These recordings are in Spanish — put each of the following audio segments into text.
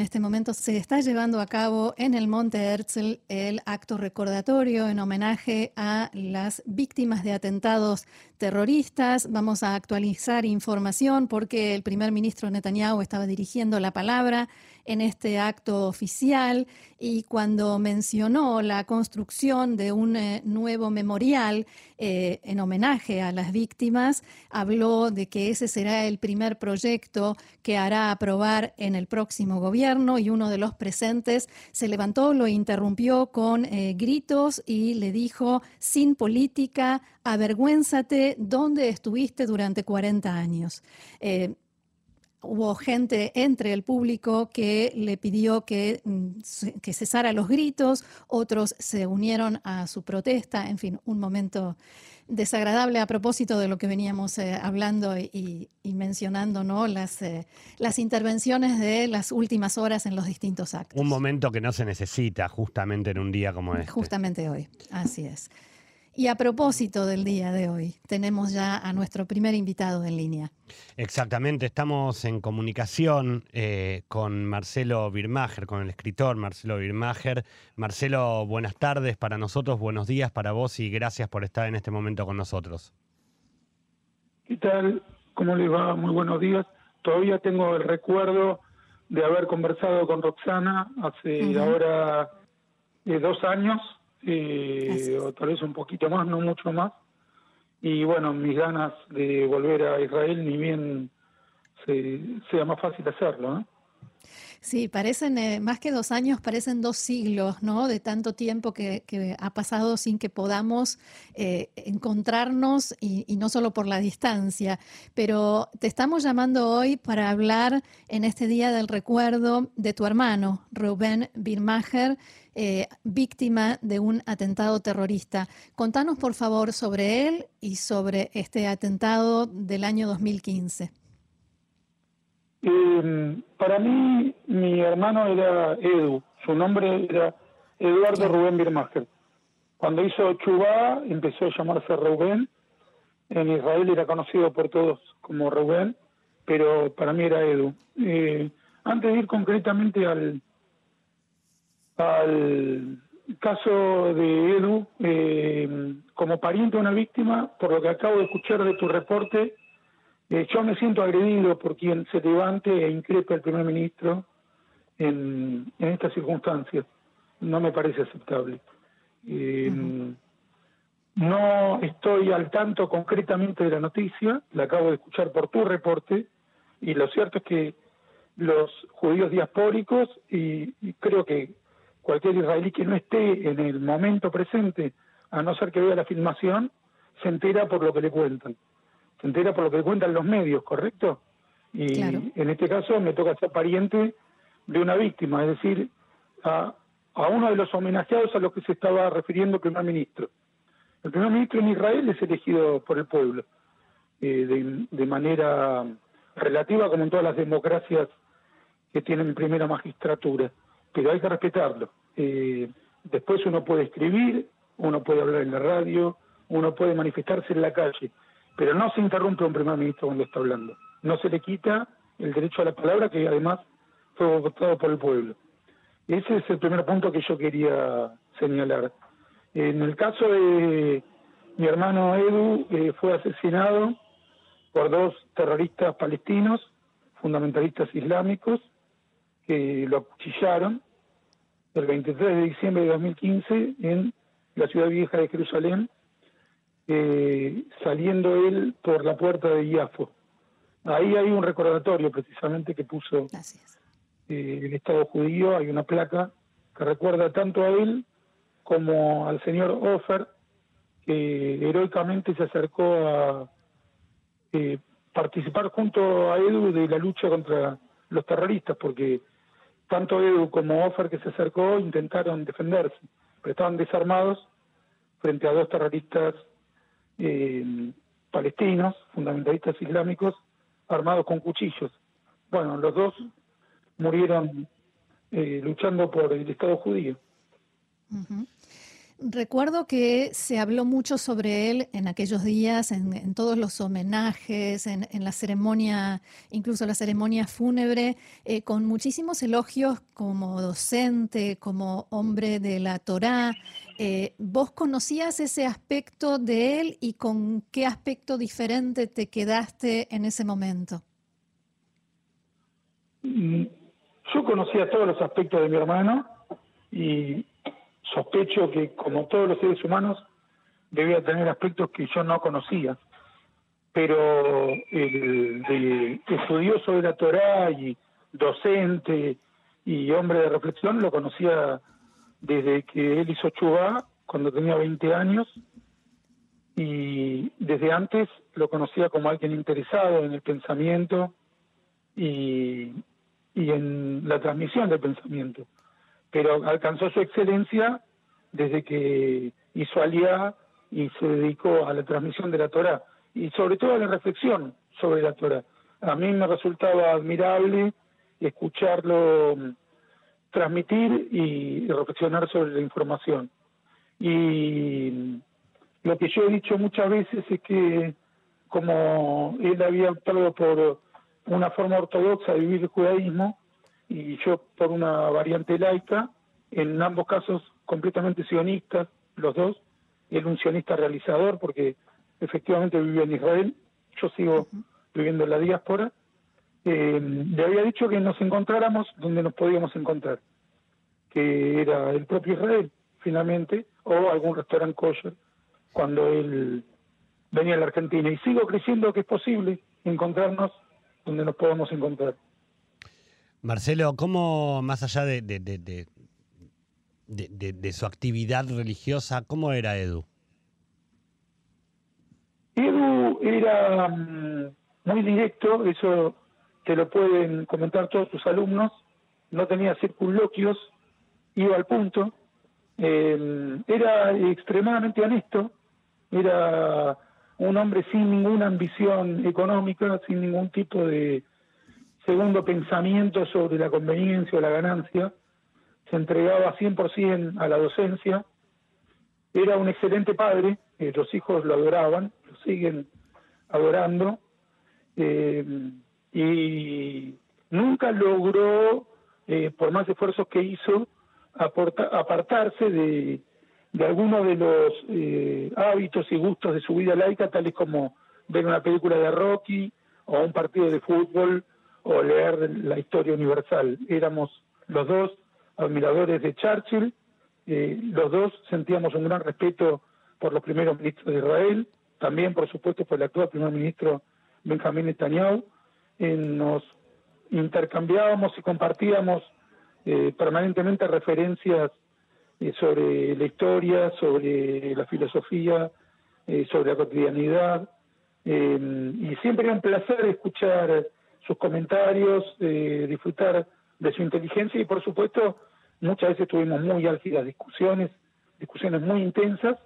En este momento se está llevando a cabo en el Monte Herzl el acto recordatorio en homenaje a las víctimas de atentados terroristas. Vamos a actualizar información porque el primer ministro Netanyahu estaba dirigiendo la palabra en este acto oficial y cuando mencionó la construcción de un eh, nuevo memorial eh, en homenaje a las víctimas, habló de que ese será el primer proyecto que hará aprobar en el próximo gobierno y uno de los presentes se levantó, lo interrumpió con eh, gritos y le dijo, sin política, avergüénzate, ¿dónde estuviste durante 40 años? Hubo gente entre el público que le pidió que, mm, que, cesara los gritos, otros se unieron a su protesta, en fin, un momento desagradable a propósito de lo que veníamos eh, hablando y, mencionando, ¿no? Las, eh, las intervenciones de las últimas horas en los distintos actos. Un momento que no se necesita justamente en un día como este. Justamente hoy, así es. Y a propósito del día de hoy, tenemos ya a nuestro primer invitado en línea. Exactamente, estamos en comunicación eh, con Marcelo Birmacher, con el escritor Marcelo Birmacher. Marcelo, buenas tardes para nosotros, buenos días para vos y gracias por estar en este momento con nosotros. ¿Qué tal? ¿Cómo les va? Muy buenos días. Todavía tengo el recuerdo de haber conversado con Roxana hace ahora eh, dos años eh, o tal vez un poquito más, no mucho más. Y bueno, mis ganas de volver a Israel, ni bien sea más fácil hacerlo. Sí, parecen eh, más que dos años, parecen dos siglos, ¿no? De tanto tiempo que, ha pasado sin que podamos eh, encontrarnos y, no solo por la distancia. Pero te estamos llamando hoy para hablar en este día del recuerdo de tu hermano, Rubén Birmacher, eh, víctima de un atentado terrorista. Contanos, por favor, sobre él y sobre este atentado del año 2015. Eh, para mí, mi hermano era Edu, su nombre era Eduardo Rubén Birmacher. Cuando hizo Chubá, empezó a llamarse Rubén. En Israel era conocido por todos como Rubén, pero para mí era Edu. Eh, antes de ir concretamente al, al caso de Edu, eh, como pariente de una víctima, por lo que acabo de escuchar de tu reporte, eh, yo me siento agredido por quien se levante e increpe al primer ministro en, estas circunstancias. No me parece aceptable. Eh, no estoy al tanto concretamente de la noticia, la acabo de escuchar por tu reporte, y lo cierto es que los judíos diaspóricos, y, creo que cualquier israelí que no esté en el momento presente, a no ser que vea la filmación, se entera por lo que le cuentan se entera por lo que cuentan los medios, ¿correcto? Y en este caso me toca ser pariente de una víctima, es decir, a, uno de los homenajeados a los que se estaba refiriendo el primer ministro. El primer ministro en Israel es elegido por el pueblo, eh, de, manera relativa como en todas las democracias que tienen primera magistratura, pero hay que respetarlo. Eh, después uno puede escribir, uno puede hablar en la radio, uno puede manifestarse en la calle, pero no se interrumpe un primer ministro cuando está hablando. No se le quita el derecho a la palabra que además fue votado por el pueblo. Ese es el primer punto que yo quería señalar. En el caso de mi hermano Edu, eh, fue asesinado por dos terroristas palestinos, fundamentalistas islámicos, que lo acuchillaron el 23 de diciembre de 2015 en la ciudad vieja de Jerusalén, eh, saliendo él por la puerta de Iafo. Ahí hay un recordatorio precisamente que puso eh, el Estado judío, hay una placa que recuerda tanto a él como al señor Ofer, que heroicamente se acercó a eh, participar junto a Edu de la lucha contra los terroristas, porque tanto Edu como Ofer que se acercó intentaron defenderse, pero estaban desarmados frente a dos terroristas eh, palestinos, fundamentalistas islámicos, armados con cuchillos. Bueno, los dos murieron eh, luchando por el Estado judío. Recuerdo que se habló mucho sobre él en aquellos días, en, todos los homenajes, en, la ceremonia, incluso la ceremonia fúnebre, eh, con muchísimos elogios como docente, como hombre de la Torá. Eh, ¿Vos conocías ese aspecto de él y con qué aspecto diferente te quedaste en ese momento? Mm, yo conocía todos los aspectos de mi hermano y sospecho que, como todos los seres humanos, debía tener aspectos que yo no conocía. Pero el de estudioso de la Torá y docente y hombre de reflexión lo conocía desde que él hizo Chubá, cuando tenía 20 años, y desde antes lo conocía como alguien interesado en el pensamiento y, y en la transmisión del pensamiento pero alcanzó su excelencia desde que hizo Aliá y se dedicó a la transmisión de la Torah y sobre todo a la reflexión sobre la Torah. A mí me resultaba admirable escucharlo mm, transmitir y reflexionar sobre la información. Y mm, lo que yo he dicho muchas veces es que como él había optado por una forma ortodoxa de vivir el judaísmo, y yo por una variante laica, en ambos casos completamente sionistas, los dos, él un sionista realizador porque efectivamente vivía en Israel, yo sigo viviendo en la diáspora, eh, le había dicho que nos encontráramos donde nos podíamos encontrar, que era el propio Israel, finalmente, o algún restaurante kosher, cuando él venía a la Argentina. Y sigo creyendo que es posible encontrarnos donde nos podamos encontrar. Marcelo, ¿cómo, más allá de, de, de, su actividad religiosa, cómo era Edu? Edu era mm, muy directo, eso te lo pueden comentar todos tus alumnos, no tenía circunloquios, iba al punto, em, era extremadamente honesto, era un hombre sin ninguna ambición económica, sin ningún tipo de segundo pensamiento sobre la conveniencia o la ganancia, se entregaba 100% a la docencia, era un excelente padre, eh, los hijos lo adoraban, lo siguen adorando, eh, y nunca logró, eh, por más esfuerzos que hizo, apartarse de, de algunos de los hábitos y gustos de su vida laica, tales como ver una película de Rocky o un partido de fútbol o leer la historia universal. Éramos los dos admiradores de Churchill, eh, los dos sentíamos un gran respeto por los primeros ministros de Israel, también por supuesto por el actual primer ministro Benjamín Netanyahu, eh, nos intercambiábamos y compartíamos eh, permanentemente referencias sobre la historia, sobre la filosofía, sobre la cotidianidad, y siempre era un placer escuchar sus comentarios, eh, disfrutar de su inteligencia y por supuesto muchas veces tuvimos muy álgidas discusiones, discusiones muy intensas,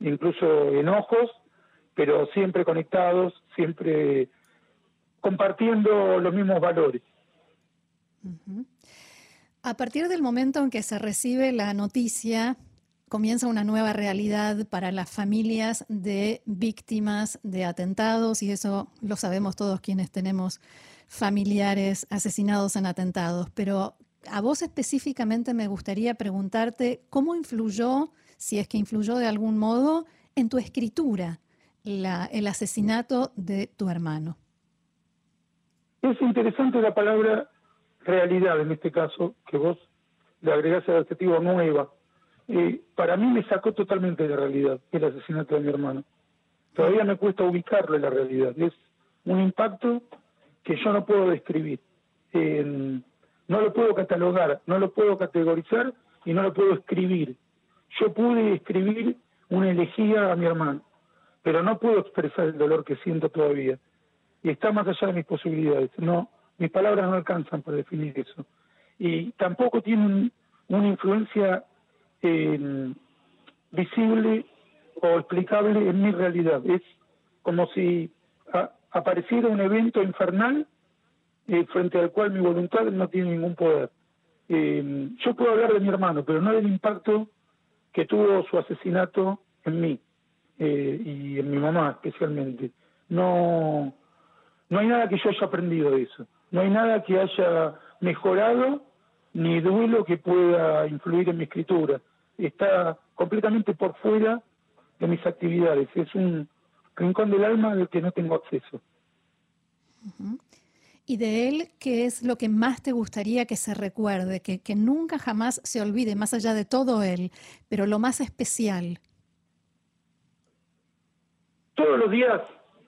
incluso enojos, pero siempre conectados, siempre compartiendo los mismos valores. A partir del momento en que se recibe la noticia, comienza una nueva realidad para las familias de víctimas de atentados y eso lo sabemos todos quienes tenemos familiares asesinados en atentados, pero a vos específicamente me gustaría preguntarte cómo influyó, si es que influyó de algún modo, en tu escritura el asesinato de tu hermano. Es interesante la palabra realidad en este caso, que vos le agregás el adjetivo nueva. Eh, para mí me sacó totalmente de realidad el asesinato de mi hermano. Todavía me cuesta ubicarlo en la realidad. Es un impacto que yo no puedo describir. no lo puedo catalogar, no lo puedo categorizar y no lo puedo escribir. Yo pude escribir una elegía a mi hermano, pero no puedo expresar el dolor que siento todavía. Y está más allá de mis posibilidades. No, mis palabras no alcanzan para definir eso. Y tampoco tienen una influencia visible o explicable en mi realidad. Es como si apareciera un evento infernal eh, frente al cual mi voluntad no tiene ningún poder. Eh, yo puedo hablar de mi hermano, pero no del impacto que tuvo su asesinato en mí eh, y en mi mamá especialmente. No, no hay nada que yo haya aprendido de eso. No hay nada que haya mejorado ni duelo que pueda influir en mi escritura. Está completamente por fuera de mis actividades. Es un rincón del alma del que no tengo acceso. ¿Y de él qué es lo que más te gustaría que se recuerde, que, que nunca jamás se olvide, más allá de todo él, pero lo más especial? Todos los días,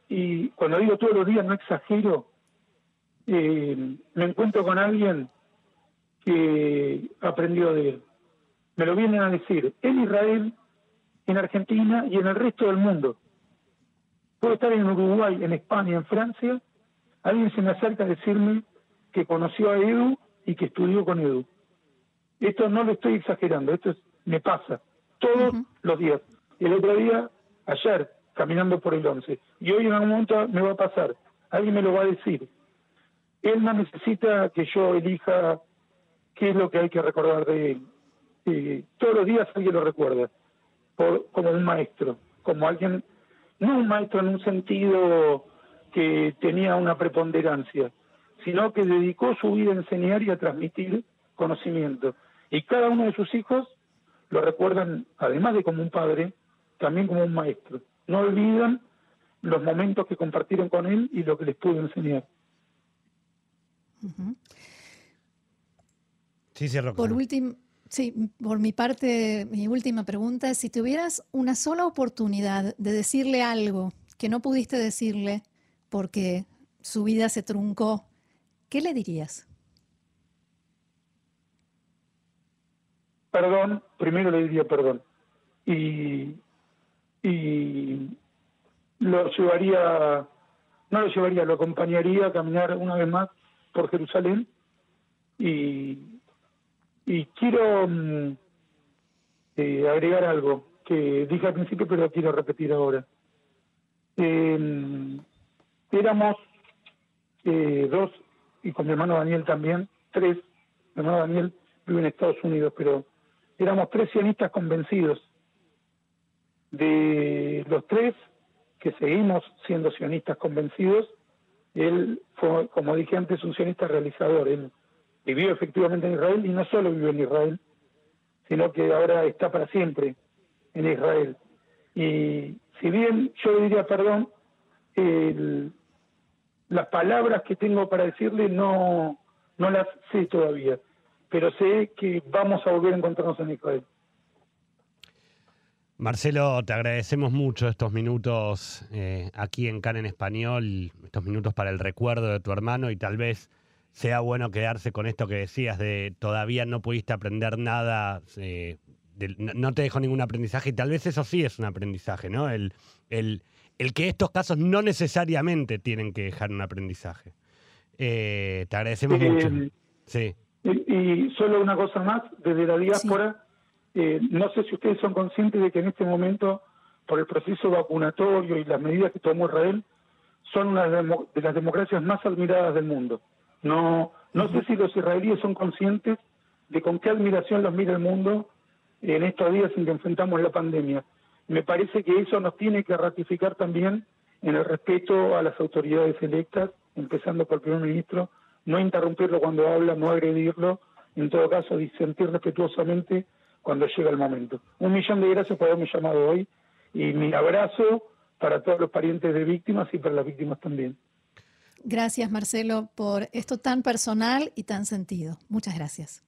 y cuando digo todos los días no exagero, eh, me encuentro con alguien que aprendió de él. Me lo vienen a decir en Israel, en Argentina y en el resto del mundo. Puedo estar en Uruguay, en España, en Francia. Alguien se me acerca a decirme que conoció a Edu y que estudió con Edu. Esto no lo estoy exagerando, esto me pasa todos los días. El otro día, ayer, caminando por el 11. Y hoy en algún momento me va a pasar. Alguien me lo va a decir. Él no necesita que yo elija qué es lo que hay que recordar de él. Eh, todos los días alguien lo recuerda, por, como un maestro, como alguien, no un maestro en un sentido que tenía una preponderancia, sino que dedicó su vida a enseñar y a transmitir conocimiento. Y cada uno de sus hijos lo recuerdan, además de como un padre, también como un maestro. No olvidan los momentos que compartieron con él y lo que les pudo enseñar. Sí, cierro. Por último, sí, por mi parte, mi última pregunta es si tuvieras una sola oportunidad de decirle algo que no pudiste decirle porque su vida se truncó, ¿qué le dirías? Perdón, primero le diría perdón. Y, y lo llevaría, no lo llevaría, lo acompañaría a caminar una vez más por Jerusalén y, y quiero mm, eh, agregar algo que dije al principio pero quiero repetir ahora. Em, éramos eh, dos, y con mi hermano Daniel también, tres, mi hermano Daniel vive en Estados Unidos, pero éramos tres sionistas convencidos. De los tres que seguimos siendo sionistas convencidos, él fue, como dije antes, un sionista realizador. Él vivió efectivamente en Israel y no solo vivió en Israel, sino que ahora está para siempre en Israel. Y si bien yo diría perdón, las palabras que tengo para decirle no, no las sé todavía, pero sé que vamos a volver a encontrarnos en Israel. Marcelo, te agradecemos mucho estos minutos eh, aquí en CAN en Español, estos minutos para el recuerdo de tu hermano y tal vez sea bueno quedarse con esto que decías de todavía no pudiste aprender nada, eh, no te dejo ningún aprendizaje y tal vez eso sí es un aprendizaje, ¿no? El, el, el que estos casos no necesariamente tienen que dejar un aprendizaje. Eh, te agradecemos mucho. Sí. Y, solo una cosa más, desde la diáspora. Eh, no sé si ustedes son conscientes de que en este momento, por el proceso vacunatorio y las medidas que tomó Israel, son una de las democracias más admiradas del mundo. No, no sé si los israelíes son conscientes de con qué admiración los mira el mundo en estos días en que enfrentamos la pandemia. Me parece que eso nos tiene que ratificar también en el respeto a las autoridades electas, empezando por el primer ministro, no interrumpirlo cuando habla, no agredirlo, en todo caso disentir respetuosamente cuando llega el momento. Un millón de gracias por haberme llamado hoy y mi abrazo para todos los parientes de víctimas y para las víctimas también. Gracias, Marcelo, por esto tan personal y tan sentido. Muchas gracias.